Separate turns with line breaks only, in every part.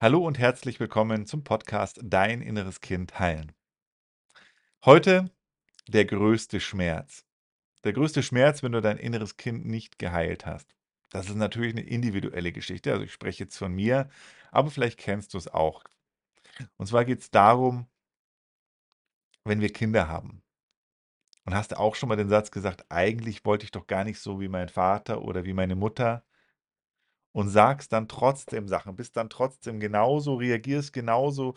Hallo und herzlich willkommen zum Podcast Dein inneres Kind heilen. Heute der größte Schmerz. Der größte Schmerz, wenn du dein inneres Kind nicht geheilt hast. Das ist natürlich eine individuelle Geschichte. Also ich spreche jetzt von mir, aber vielleicht kennst du es auch. Und zwar geht es darum, wenn wir Kinder haben. Und hast du auch schon mal den Satz gesagt, eigentlich wollte ich doch gar nicht so wie mein Vater oder wie meine Mutter und sagst dann trotzdem Sachen, bist dann trotzdem genauso, reagierst genauso,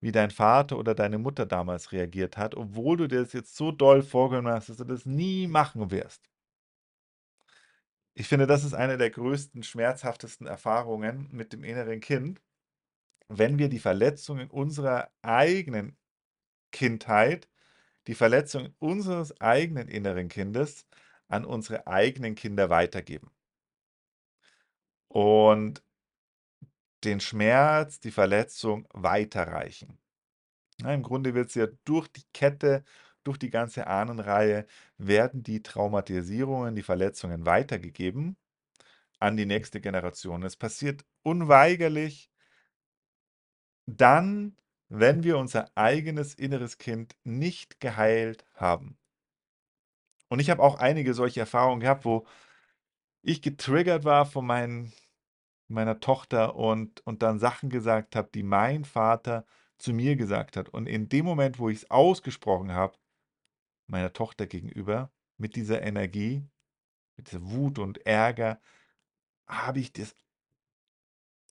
wie dein Vater oder deine Mutter damals reagiert hat, obwohl du dir das jetzt so doll vorgenommen hast, dass du das nie machen wirst. Ich finde, das ist eine der größten, schmerzhaftesten Erfahrungen mit dem inneren Kind, wenn wir die Verletzungen unserer eigenen Kindheit, die Verletzung unseres eigenen inneren Kindes an unsere eigenen Kinder weitergeben. Und den Schmerz, die Verletzung weiterreichen. Ja, Im Grunde wird es ja durch die Kette, durch die ganze Ahnenreihe, werden die Traumatisierungen, die Verletzungen weitergegeben an die nächste Generation. Es passiert unweigerlich dann, wenn wir unser eigenes inneres Kind nicht geheilt haben. Und ich habe auch einige solche Erfahrungen gehabt, wo ich getriggert war von meinen, meiner Tochter und, und dann Sachen gesagt habe, die mein Vater zu mir gesagt hat. Und in dem Moment, wo ich es ausgesprochen habe, meiner Tochter gegenüber, mit dieser Energie, mit dieser Wut und Ärger, habe ich das,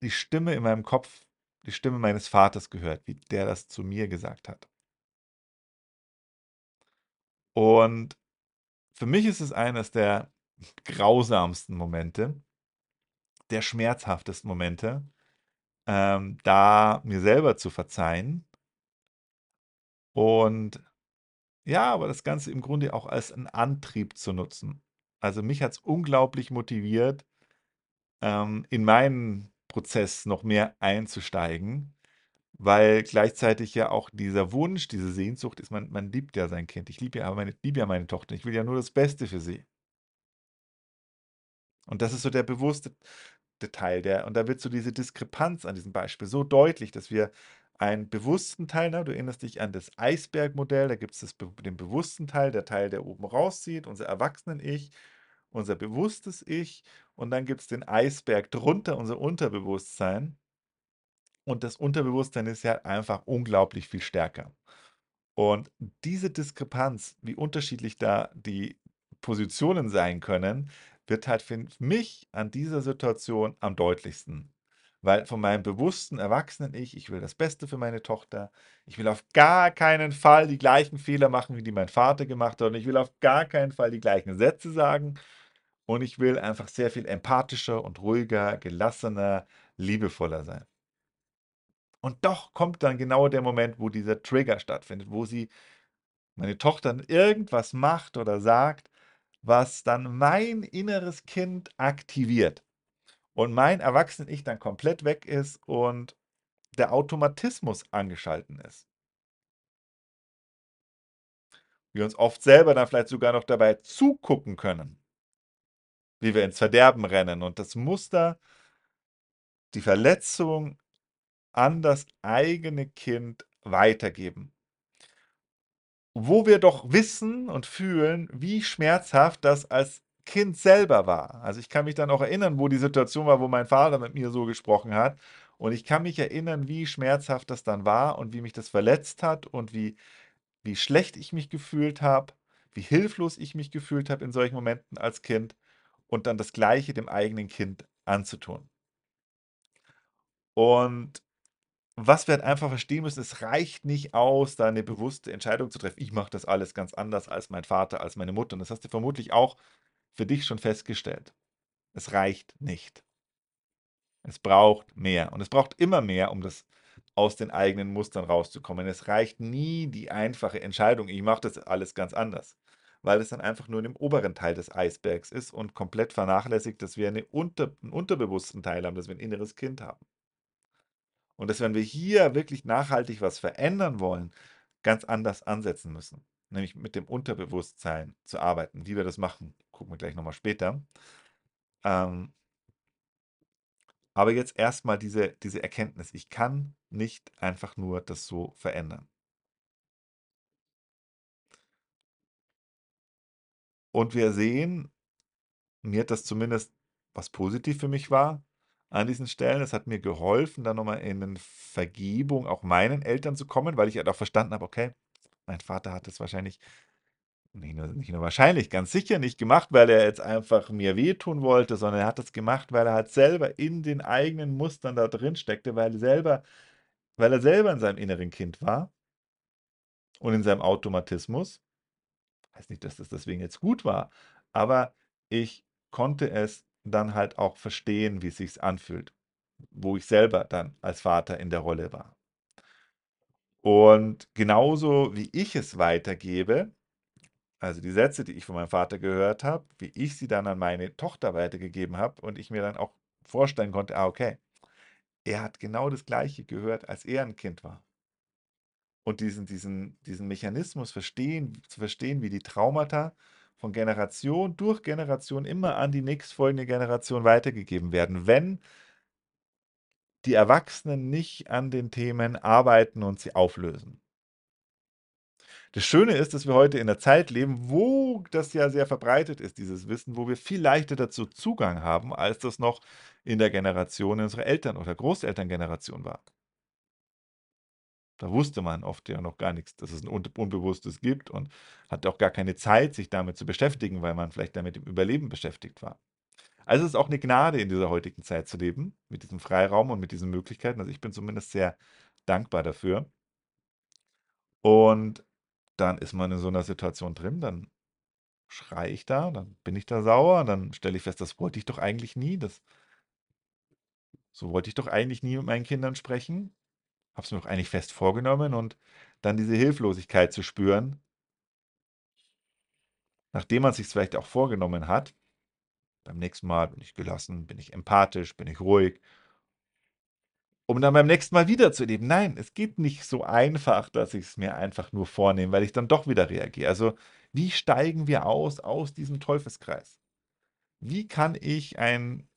die Stimme in meinem Kopf, die Stimme meines Vaters gehört, wie der das zu mir gesagt hat. Und für mich ist es eines der grausamsten Momente, der schmerzhaftesten Momente, ähm, da mir selber zu verzeihen und ja, aber das Ganze im Grunde auch als einen Antrieb zu nutzen. Also mich hat es unglaublich motiviert, ähm, in meinen Prozess noch mehr einzusteigen, weil gleichzeitig ja auch dieser Wunsch, diese Sehnsucht ist, man, man liebt ja sein Kind. Ich liebe ja meine, liebe ja meine Tochter. Ich will ja nur das Beste für sie. Und das ist so der bewusste Teil, der, und da wird so diese Diskrepanz an diesem Beispiel so deutlich, dass wir einen bewussten Teil, ne, du erinnerst dich an das Eisbergmodell, da gibt es den bewussten Teil, der Teil, der oben rauszieht, unser Erwachsenen-Ich, unser bewusstes Ich, und dann gibt es den Eisberg drunter, unser Unterbewusstsein. Und das Unterbewusstsein ist ja einfach unglaublich viel stärker. Und diese Diskrepanz, wie unterschiedlich da die Positionen sein können, wird halt für mich an dieser Situation am deutlichsten. Weil von meinem bewussten Erwachsenen-Ich, ich will das Beste für meine Tochter, ich will auf gar keinen Fall die gleichen Fehler machen, wie die mein Vater gemacht hat, und ich will auf gar keinen Fall die gleichen Sätze sagen, und ich will einfach sehr viel empathischer und ruhiger, gelassener, liebevoller sein. Und doch kommt dann genau der Moment, wo dieser Trigger stattfindet, wo sie, meine Tochter, irgendwas macht oder sagt, was dann mein inneres Kind aktiviert und mein Erwachsenen-Ich dann komplett weg ist und der Automatismus angeschalten ist. Wir uns oft selber dann vielleicht sogar noch dabei zugucken können, wie wir ins Verderben rennen und das Muster, die Verletzung an das eigene Kind weitergeben. Wo wir doch wissen und fühlen, wie schmerzhaft das als Kind selber war. Also ich kann mich dann auch erinnern, wo die Situation war, wo mein Vater mit mir so gesprochen hat. Und ich kann mich erinnern, wie schmerzhaft das dann war und wie mich das verletzt hat und wie, wie schlecht ich mich gefühlt habe, wie hilflos ich mich gefühlt habe in solchen Momenten als Kind und dann das Gleiche dem eigenen Kind anzutun. Und was wir halt einfach verstehen müssen, es reicht nicht aus, da eine bewusste Entscheidung zu treffen. Ich mache das alles ganz anders als mein Vater, als meine Mutter. Und das hast du vermutlich auch für dich schon festgestellt. Es reicht nicht. Es braucht mehr. Und es braucht immer mehr, um das aus den eigenen Mustern rauszukommen. Es reicht nie die einfache Entscheidung, ich mache das alles ganz anders. Weil es dann einfach nur in dem oberen Teil des Eisbergs ist und komplett vernachlässigt, dass wir eine unter, einen unterbewussten Teil haben, dass wir ein inneres Kind haben. Und dass, wenn wir hier wirklich nachhaltig was verändern wollen, ganz anders ansetzen müssen. Nämlich mit dem Unterbewusstsein zu arbeiten. Wie wir das machen, gucken wir gleich nochmal später. Ähm, Aber jetzt erstmal diese, diese Erkenntnis, ich kann nicht einfach nur das so verändern. Und wir sehen, mir hat das zumindest was positiv für mich war an diesen Stellen. Es hat mir geholfen, dann nochmal in eine Vergebung auch meinen Eltern zu kommen, weil ich halt auch verstanden habe, okay, mein Vater hat es wahrscheinlich nicht nur, nicht nur wahrscheinlich, ganz sicher nicht gemacht, weil er jetzt einfach mir wehtun wollte, sondern er hat das gemacht, weil er halt selber in den eigenen Mustern da drin steckte, weil er selber, weil er selber in seinem inneren Kind war und in seinem Automatismus. Heißt nicht, dass das deswegen jetzt gut war, aber ich konnte es dann halt auch verstehen, wie es sich anfühlt, wo ich selber dann als Vater in der Rolle war. Und genauso wie ich es weitergebe, also die Sätze, die ich von meinem Vater gehört habe, wie ich sie dann an meine Tochter weitergegeben habe und ich mir dann auch vorstellen konnte, ah, okay, er hat genau das Gleiche gehört, als er ein Kind war. Und diesen, diesen, diesen Mechanismus verstehen, zu verstehen, wie die Traumata von Generation durch Generation immer an die nächstfolgende Generation weitergegeben werden, wenn die Erwachsenen nicht an den Themen arbeiten und sie auflösen. Das Schöne ist, dass wir heute in einer Zeit leben, wo das ja sehr verbreitet ist, dieses Wissen, wo wir viel leichter dazu Zugang haben, als das noch in der Generation unserer Eltern oder Großelterngeneration war. Da wusste man oft ja noch gar nichts, dass es ein Unbewusstes gibt und hatte auch gar keine Zeit, sich damit zu beschäftigen, weil man vielleicht damit im Überleben beschäftigt war. Also es ist auch eine Gnade, in dieser heutigen Zeit zu leben, mit diesem Freiraum und mit diesen Möglichkeiten. Also ich bin zumindest sehr dankbar dafür. Und dann ist man in so einer Situation drin, dann schreie ich da, dann bin ich da sauer, dann stelle ich fest, das wollte ich doch eigentlich nie, das so wollte ich doch eigentlich nie mit meinen Kindern sprechen. Habe es mir doch eigentlich fest vorgenommen und dann diese Hilflosigkeit zu spüren, nachdem man sich vielleicht auch vorgenommen hat. Beim nächsten Mal bin ich gelassen, bin ich empathisch, bin ich ruhig um dann beim nächsten Mal wieder zu erleben. Nein, es geht nicht so einfach, dass ich es mir einfach nur vornehme, weil ich dann doch wieder reagiere. Also, wie steigen wir aus aus diesem Teufelskreis? Wie kann ich ein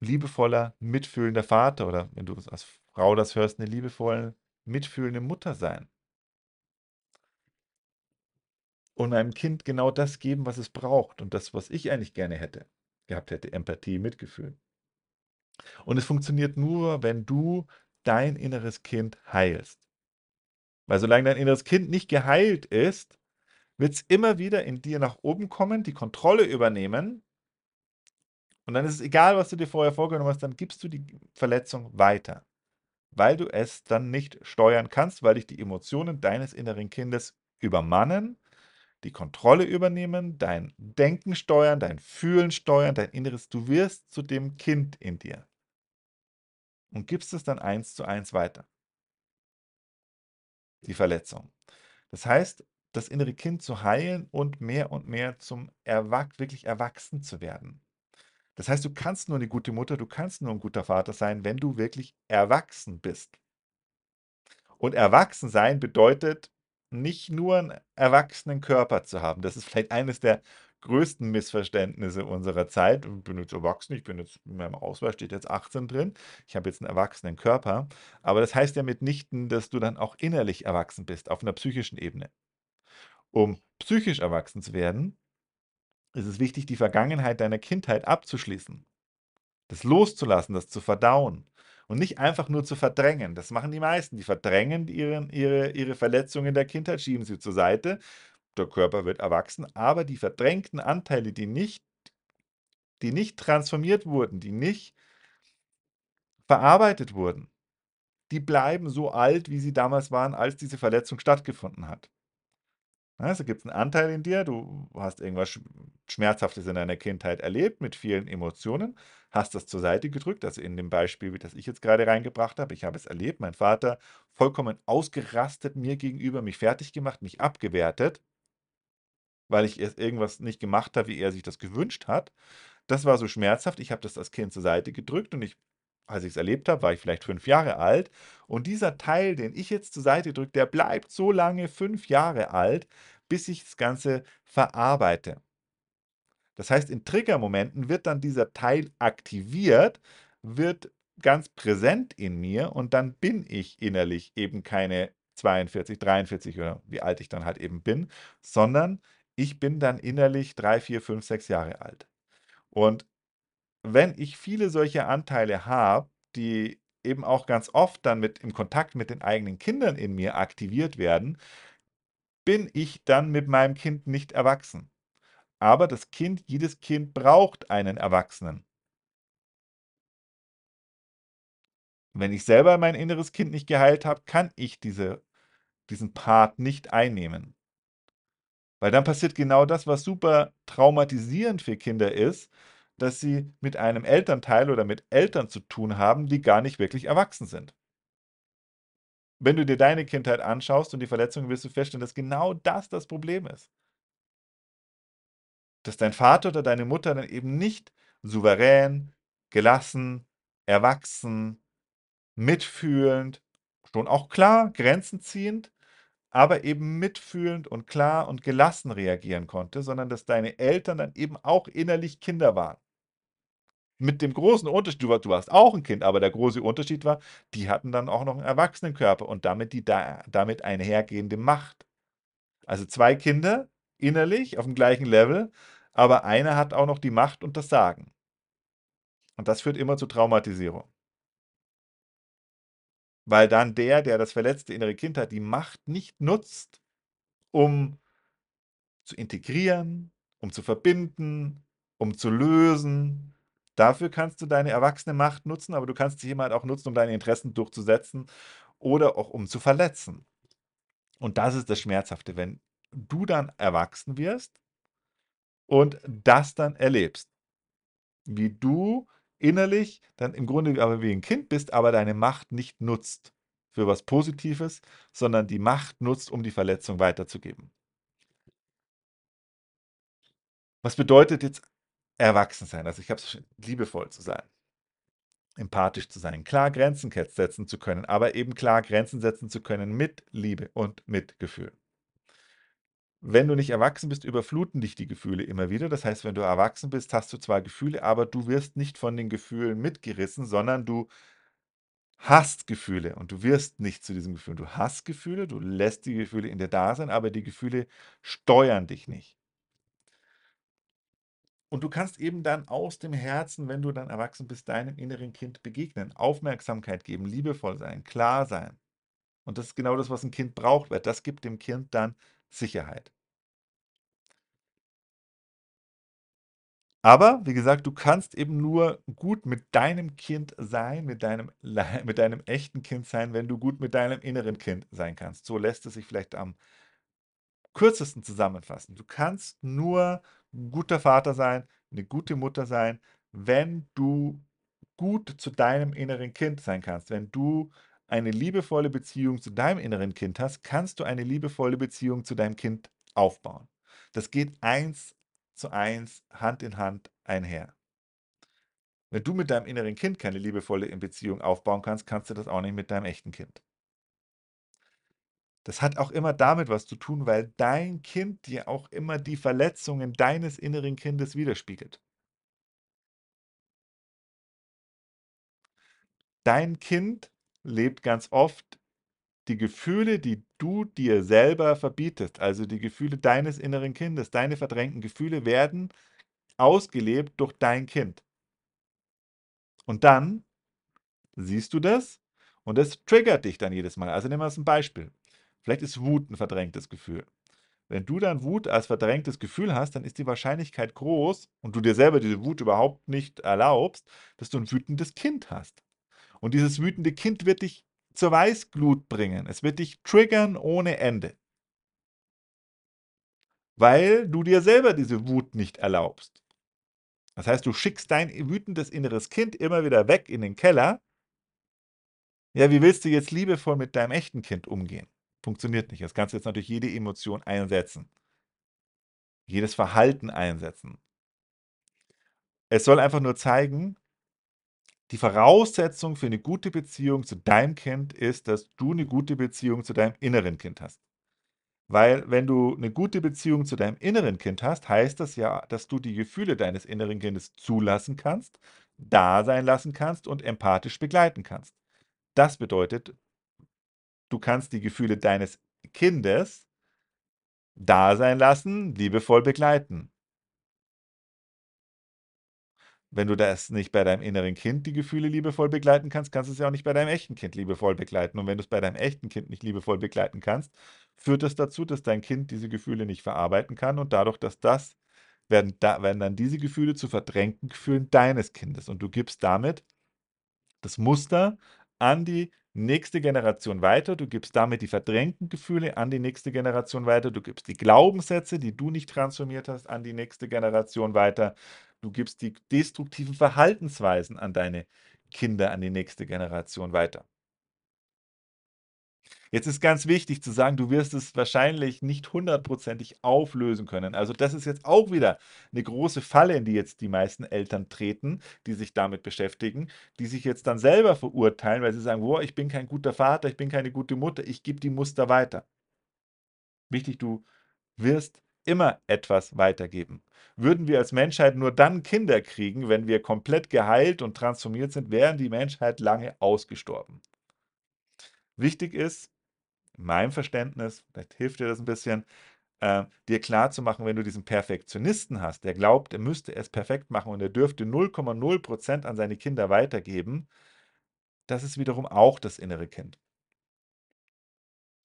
liebevoller, mitfühlender Vater oder wenn du als Frau das hörst, eine liebevolle, mitfühlende Mutter sein? Und meinem Kind genau das geben, was es braucht und das, was ich eigentlich gerne hätte, gehabt hätte, Empathie, Mitgefühl. Und es funktioniert nur, wenn du dein inneres Kind heilst. Weil solange dein inneres Kind nicht geheilt ist, wird es immer wieder in dir nach oben kommen, die Kontrolle übernehmen. Und dann ist es egal, was du dir vorher vorgenommen hast, dann gibst du die Verletzung weiter. Weil du es dann nicht steuern kannst, weil dich die Emotionen deines inneren Kindes übermannen, die Kontrolle übernehmen, dein Denken steuern, dein Fühlen steuern, dein Inneres. Du wirst zu dem Kind in dir und gibst es dann eins zu eins weiter. Die Verletzung. Das heißt, das innere Kind zu heilen und mehr und mehr zum Erwach wirklich erwachsen zu werden. Das heißt, du kannst nur eine gute Mutter, du kannst nur ein guter Vater sein, wenn du wirklich erwachsen bist. Und erwachsen sein bedeutet nicht nur einen erwachsenen Körper zu haben. Das ist vielleicht eines der größten Missverständnisse unserer Zeit. Ich bin jetzt erwachsen, ich bin jetzt, in meinem Ausweis steht jetzt 18 drin, ich habe jetzt einen erwachsenen Körper, aber das heißt ja mitnichten, dass du dann auch innerlich erwachsen bist, auf einer psychischen Ebene. Um psychisch erwachsen zu werden, ist es wichtig, die Vergangenheit deiner Kindheit abzuschließen, das loszulassen, das zu verdauen und nicht einfach nur zu verdrängen. Das machen die meisten. Die verdrängen ihren, ihre, ihre Verletzungen der Kindheit, schieben sie zur Seite der Körper wird erwachsen, aber die verdrängten Anteile, die nicht, die nicht transformiert wurden, die nicht verarbeitet wurden, die bleiben so alt, wie sie damals waren, als diese Verletzung stattgefunden hat. Also gibt es einen Anteil in dir, du hast irgendwas Schmerzhaftes in deiner Kindheit erlebt mit vielen Emotionen, hast das zur Seite gedrückt, also in dem Beispiel, das ich jetzt gerade reingebracht habe. Ich habe es erlebt, mein Vater vollkommen ausgerastet mir gegenüber, mich fertig gemacht, mich abgewertet weil ich erst irgendwas nicht gemacht habe, wie er sich das gewünscht hat. Das war so schmerzhaft. Ich habe das als Kind zur Seite gedrückt und ich, als ich es erlebt habe, war ich vielleicht fünf Jahre alt. Und dieser Teil, den ich jetzt zur Seite drücke, der bleibt so lange fünf Jahre alt, bis ich das Ganze verarbeite. Das heißt, in Triggermomenten wird dann dieser Teil aktiviert, wird ganz präsent in mir und dann bin ich innerlich eben keine 42, 43 oder wie alt ich dann halt eben bin, sondern ich bin dann innerlich 3, 4, 5, 6 Jahre alt. Und wenn ich viele solche Anteile habe, die eben auch ganz oft dann mit im Kontakt mit den eigenen Kindern in mir aktiviert werden, bin ich dann mit meinem Kind nicht erwachsen. Aber das Kind jedes Kind braucht einen Erwachsenen. Wenn ich selber mein inneres Kind nicht geheilt habe, kann ich diese diesen Part nicht einnehmen. Weil dann passiert genau das, was super traumatisierend für Kinder ist, dass sie mit einem Elternteil oder mit Eltern zu tun haben, die gar nicht wirklich erwachsen sind. Wenn du dir deine Kindheit anschaust und die Verletzungen, wirst du feststellen, dass genau das das Problem ist. Dass dein Vater oder deine Mutter dann eben nicht souverän, gelassen, erwachsen, mitfühlend, schon auch klar, Grenzen ziehend, aber eben mitfühlend und klar und gelassen reagieren konnte, sondern dass deine Eltern dann eben auch innerlich Kinder waren. Mit dem großen Unterschied, du, war, du warst auch ein Kind, aber der große Unterschied war, die hatten dann auch noch einen Erwachsenenkörper und damit die da, damit einhergehende Macht. Also zwei Kinder innerlich auf dem gleichen Level, aber einer hat auch noch die Macht und das Sagen. Und das führt immer zu Traumatisierung. Weil dann der, der das verletzte innere Kind hat, die Macht nicht nutzt, um zu integrieren, um zu verbinden, um zu lösen. Dafür kannst du deine erwachsene Macht nutzen, aber du kannst sie eben halt auch nutzen, um deine Interessen durchzusetzen oder auch um zu verletzen. Und das ist das Schmerzhafte, wenn du dann erwachsen wirst und das dann erlebst. Wie du innerlich dann im Grunde aber wie ein Kind bist, aber deine Macht nicht nutzt für was Positives, sondern die Macht nutzt, um die Verletzung weiterzugeben. Was bedeutet jetzt erwachsen sein? Also ich habe es liebevoll zu sein, empathisch zu sein, klar Grenzen setzen zu können, aber eben klar Grenzen setzen zu können mit Liebe und mit Gefühl. Wenn du nicht erwachsen bist, überfluten dich die Gefühle immer wieder. Das heißt, wenn du erwachsen bist, hast du zwar Gefühle, aber du wirst nicht von den Gefühlen mitgerissen, sondern du hast Gefühle und du wirst nicht zu diesen Gefühlen. Du hast Gefühle, du lässt die Gefühle in dir da sein, aber die Gefühle steuern dich nicht. Und du kannst eben dann aus dem Herzen, wenn du dann erwachsen bist, deinem inneren Kind begegnen, Aufmerksamkeit geben, liebevoll sein, klar sein. Und das ist genau das, was ein Kind braucht, weil das gibt dem Kind dann Sicherheit. Aber wie gesagt, du kannst eben nur gut mit deinem Kind sein, mit deinem, mit deinem echten Kind sein, wenn du gut mit deinem inneren Kind sein kannst. So lässt es sich vielleicht am kürzesten zusammenfassen. Du kannst nur ein guter Vater sein, eine gute Mutter sein, wenn du gut zu deinem inneren Kind sein kannst, wenn du eine liebevolle Beziehung zu deinem inneren Kind hast, kannst du eine liebevolle Beziehung zu deinem Kind aufbauen. Das geht eins zu eins, Hand in Hand einher. Wenn du mit deinem inneren Kind keine liebevolle Beziehung aufbauen kannst, kannst du das auch nicht mit deinem echten Kind. Das hat auch immer damit was zu tun, weil dein Kind dir auch immer die Verletzungen deines inneren Kindes widerspiegelt. Dein Kind lebt ganz oft die Gefühle, die du dir selber verbietest, also die Gefühle deines inneren Kindes, deine verdrängten Gefühle werden ausgelebt durch dein Kind. Und dann siehst du das und das triggert dich dann jedes Mal. Also nehmen wir es ein Beispiel. Vielleicht ist Wut ein verdrängtes Gefühl. Wenn du dann Wut als verdrängtes Gefühl hast, dann ist die Wahrscheinlichkeit groß und du dir selber diese Wut überhaupt nicht erlaubst, dass du ein wütendes Kind hast. Und dieses wütende Kind wird dich zur Weißglut bringen. Es wird dich triggern ohne Ende. Weil du dir selber diese Wut nicht erlaubst. Das heißt, du schickst dein wütendes inneres Kind immer wieder weg in den Keller. Ja, wie willst du jetzt liebevoll mit deinem echten Kind umgehen? Funktioniert nicht. Das kannst du jetzt natürlich jede Emotion einsetzen. Jedes Verhalten einsetzen. Es soll einfach nur zeigen, die Voraussetzung für eine gute Beziehung zu deinem Kind ist, dass du eine gute Beziehung zu deinem inneren Kind hast. Weil wenn du eine gute Beziehung zu deinem inneren Kind hast, heißt das ja, dass du die Gefühle deines inneren Kindes zulassen kannst, da sein lassen kannst und empathisch begleiten kannst. Das bedeutet, du kannst die Gefühle deines Kindes da sein lassen, liebevoll begleiten. Wenn du das nicht bei deinem inneren Kind die Gefühle liebevoll begleiten kannst, kannst du es ja auch nicht bei deinem echten Kind liebevoll begleiten. Und wenn du es bei deinem echten Kind nicht liebevoll begleiten kannst, führt das dazu, dass dein Kind diese Gefühle nicht verarbeiten kann und dadurch, dass das werden, da, werden dann diese Gefühle zu verdrängten Gefühlen deines Kindes und du gibst damit das Muster an die nächste Generation weiter. Du gibst damit die verdrängten Gefühle an die nächste Generation weiter. Du gibst die Glaubenssätze, die du nicht transformiert hast, an die nächste Generation weiter. Du gibst die destruktiven Verhaltensweisen an deine Kinder, an die nächste Generation weiter. Jetzt ist ganz wichtig zu sagen, du wirst es wahrscheinlich nicht hundertprozentig auflösen können. Also das ist jetzt auch wieder eine große Falle, in die jetzt die meisten Eltern treten, die sich damit beschäftigen, die sich jetzt dann selber verurteilen, weil sie sagen, boah, ich bin kein guter Vater, ich bin keine gute Mutter, ich gebe die Muster weiter. Wichtig, du wirst immer etwas weitergeben. Würden wir als Menschheit nur dann Kinder kriegen, wenn wir komplett geheilt und transformiert sind, wären die Menschheit lange ausgestorben. Wichtig ist, in meinem Verständnis, vielleicht hilft dir das ein bisschen, äh, dir klarzumachen, wenn du diesen Perfektionisten hast, der glaubt, er müsste es perfekt machen und er dürfte 0,0% an seine Kinder weitergeben, das ist wiederum auch das innere Kind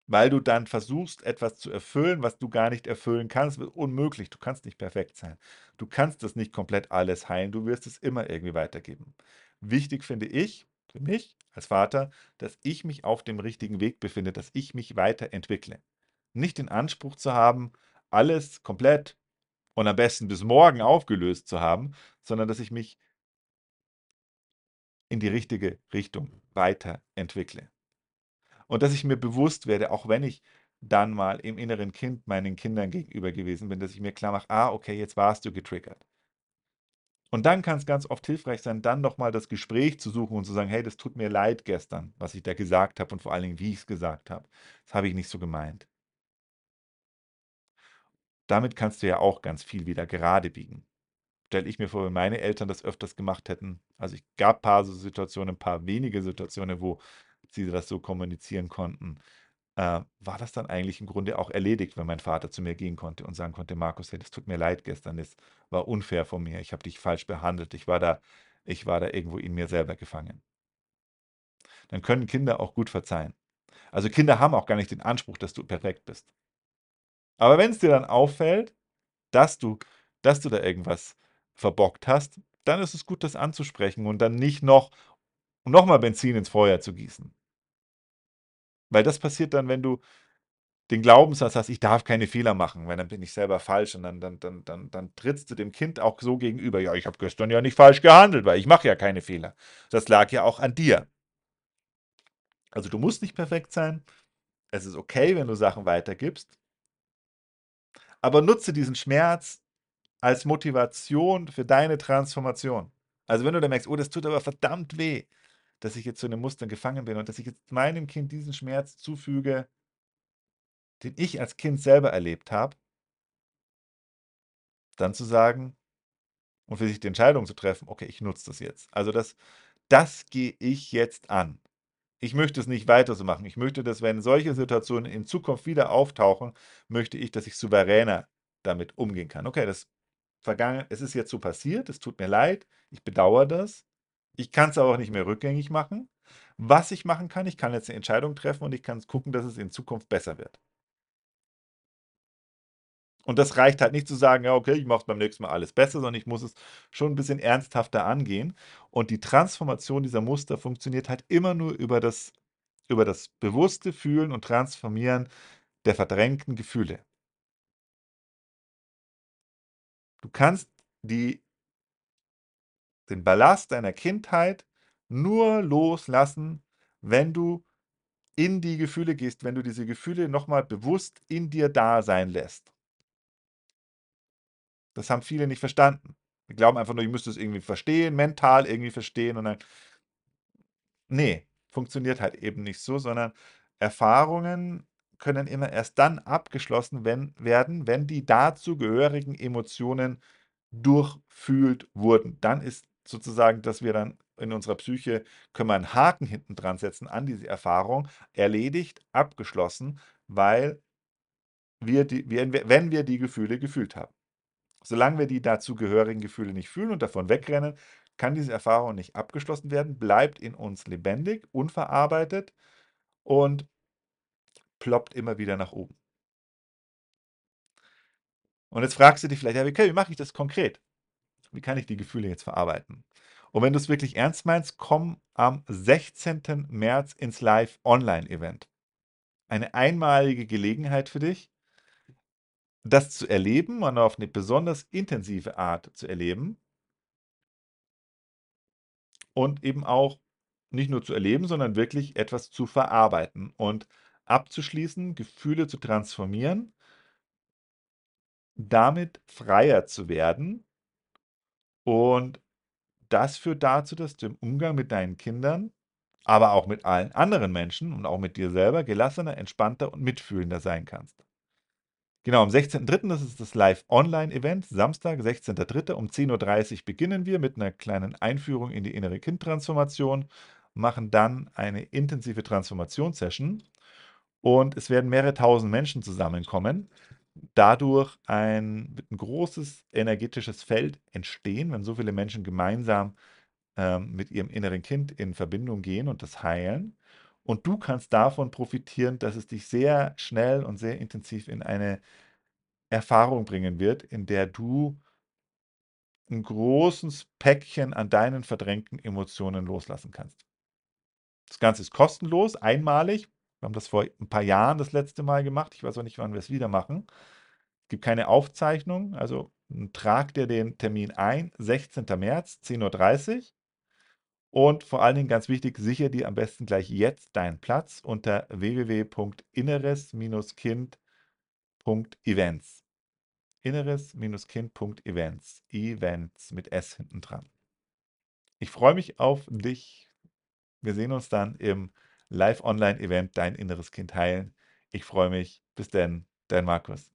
weil du dann versuchst, etwas zu erfüllen, was du gar nicht erfüllen kannst. Ist unmöglich. Du kannst nicht perfekt sein. Du kannst das nicht komplett alles heilen. Du wirst es immer irgendwie weitergeben. Wichtig finde ich, für mich als Vater, dass ich mich auf dem richtigen Weg befinde, dass ich mich weiterentwickle. Nicht den Anspruch zu haben, alles komplett und am besten bis morgen aufgelöst zu haben, sondern dass ich mich in die richtige Richtung weiterentwickle. Und dass ich mir bewusst werde, auch wenn ich dann mal im inneren Kind meinen Kindern gegenüber gewesen bin, dass ich mir klar mache, ah, okay, jetzt warst du getriggert. Und dann kann es ganz oft hilfreich sein, dann nochmal das Gespräch zu suchen und zu sagen, hey, das tut mir leid gestern, was ich da gesagt habe und vor allen Dingen, wie ich es gesagt habe. Das habe ich nicht so gemeint. Damit kannst du ja auch ganz viel wieder gerade biegen. Stelle ich mir vor, wenn meine Eltern das öfters gemacht hätten. Also ich gab ein paar so Situationen, ein paar wenige Situationen, wo sie das so kommunizieren konnten, äh, war das dann eigentlich im Grunde auch erledigt, wenn mein Vater zu mir gehen konnte und sagen konnte, Markus, hey, das tut mir leid gestern, das war unfair von mir, ich habe dich falsch behandelt, ich war da, ich war da irgendwo in mir selber gefangen. Dann können Kinder auch gut verzeihen. Also Kinder haben auch gar nicht den Anspruch, dass du perfekt bist. Aber wenn es dir dann auffällt, dass du, dass du da irgendwas verbockt hast, dann ist es gut, das anzusprechen und dann nicht noch, noch mal Benzin ins Feuer zu gießen. Weil das passiert dann, wenn du den Glaubenssatz hast, ich darf keine Fehler machen, weil dann bin ich selber falsch und dann, dann, dann, dann, dann trittst du dem Kind auch so gegenüber, ja, ich habe gestern ja nicht falsch gehandelt, weil ich mache ja keine Fehler. Das lag ja auch an dir. Also du musst nicht perfekt sein. Es ist okay, wenn du Sachen weitergibst. Aber nutze diesen Schmerz als Motivation für deine Transformation. Also wenn du dann merkst, oh, das tut aber verdammt weh, dass ich jetzt so in den Mustern gefangen bin und dass ich jetzt meinem Kind diesen Schmerz zufüge, den ich als Kind selber erlebt habe, dann zu sagen und für sich die Entscheidung zu treffen, okay, ich nutze das jetzt. Also das, das gehe ich jetzt an. Ich möchte es nicht weiter so machen. Ich möchte, dass wenn solche Situationen in Zukunft wieder auftauchen, möchte ich, dass ich souveräner damit umgehen kann. Okay, das vergangen, es ist jetzt so passiert, es tut mir leid, ich bedauere das. Ich kann es aber auch nicht mehr rückgängig machen. Was ich machen kann, ich kann jetzt eine Entscheidung treffen und ich kann gucken, dass es in Zukunft besser wird. Und das reicht halt nicht zu sagen, ja, okay, ich mache es beim nächsten Mal alles besser, sondern ich muss es schon ein bisschen ernsthafter angehen. Und die Transformation dieser Muster funktioniert halt immer nur über das, über das bewusste Fühlen und Transformieren der verdrängten Gefühle. Du kannst die den Ballast deiner Kindheit nur loslassen, wenn du in die Gefühle gehst, wenn du diese Gefühle nochmal bewusst in dir da sein lässt. Das haben viele nicht verstanden. Die glauben einfach nur, ich müsste es irgendwie verstehen, mental irgendwie verstehen und dann. Nee, funktioniert halt eben nicht so, sondern Erfahrungen können immer erst dann abgeschlossen werden, wenn die dazu gehörigen Emotionen durchfühlt wurden. Dann ist sozusagen, dass wir dann in unserer Psyche können wir einen Haken hinten dran setzen an diese Erfahrung, erledigt, abgeschlossen, weil wir die, wenn wir die Gefühle gefühlt haben. Solange wir die dazugehörigen Gefühle nicht fühlen und davon wegrennen, kann diese Erfahrung nicht abgeschlossen werden, bleibt in uns lebendig, unverarbeitet und ploppt immer wieder nach oben. Und jetzt fragst du dich vielleicht, ja, okay, wie mache ich das konkret? Wie kann ich die Gefühle jetzt verarbeiten? Und wenn du es wirklich ernst meinst, komm am 16. März ins Live-Online-Event. Eine einmalige Gelegenheit für dich, das zu erleben und auf eine besonders intensive Art zu erleben. Und eben auch nicht nur zu erleben, sondern wirklich etwas zu verarbeiten und abzuschließen, Gefühle zu transformieren, damit freier zu werden. Und das führt dazu, dass du im Umgang mit deinen Kindern, aber auch mit allen anderen Menschen und auch mit dir selber gelassener, entspannter und mitfühlender sein kannst. Genau, am 16.03., das ist das Live-Online-Event, Samstag, 16.03. um 10.30 Uhr beginnen wir mit einer kleinen Einführung in die innere Kindtransformation, machen dann eine intensive Transformationssession und es werden mehrere tausend Menschen zusammenkommen. Dadurch ein, ein großes energetisches Feld entstehen, wenn so viele Menschen gemeinsam ähm, mit ihrem inneren Kind in Verbindung gehen und das heilen. Und du kannst davon profitieren, dass es dich sehr schnell und sehr intensiv in eine Erfahrung bringen wird, in der du ein großes Päckchen an deinen verdrängten Emotionen loslassen kannst. Das Ganze ist kostenlos, einmalig. Wir haben das vor ein paar Jahren das letzte Mal gemacht. Ich weiß auch nicht, wann wir es wieder machen. Es gibt keine Aufzeichnung, also trag dir den Termin ein, 16. März, 10.30 Uhr. Und vor allen Dingen ganz wichtig, sichere dir am besten gleich jetzt deinen Platz unter www.inneres-kind.events. Inneres-kind.events. Events mit S hinten dran. Ich freue mich auf dich. Wir sehen uns dann im Live-Online-Event Dein inneres Kind heilen. Ich freue mich. Bis denn, dein Markus.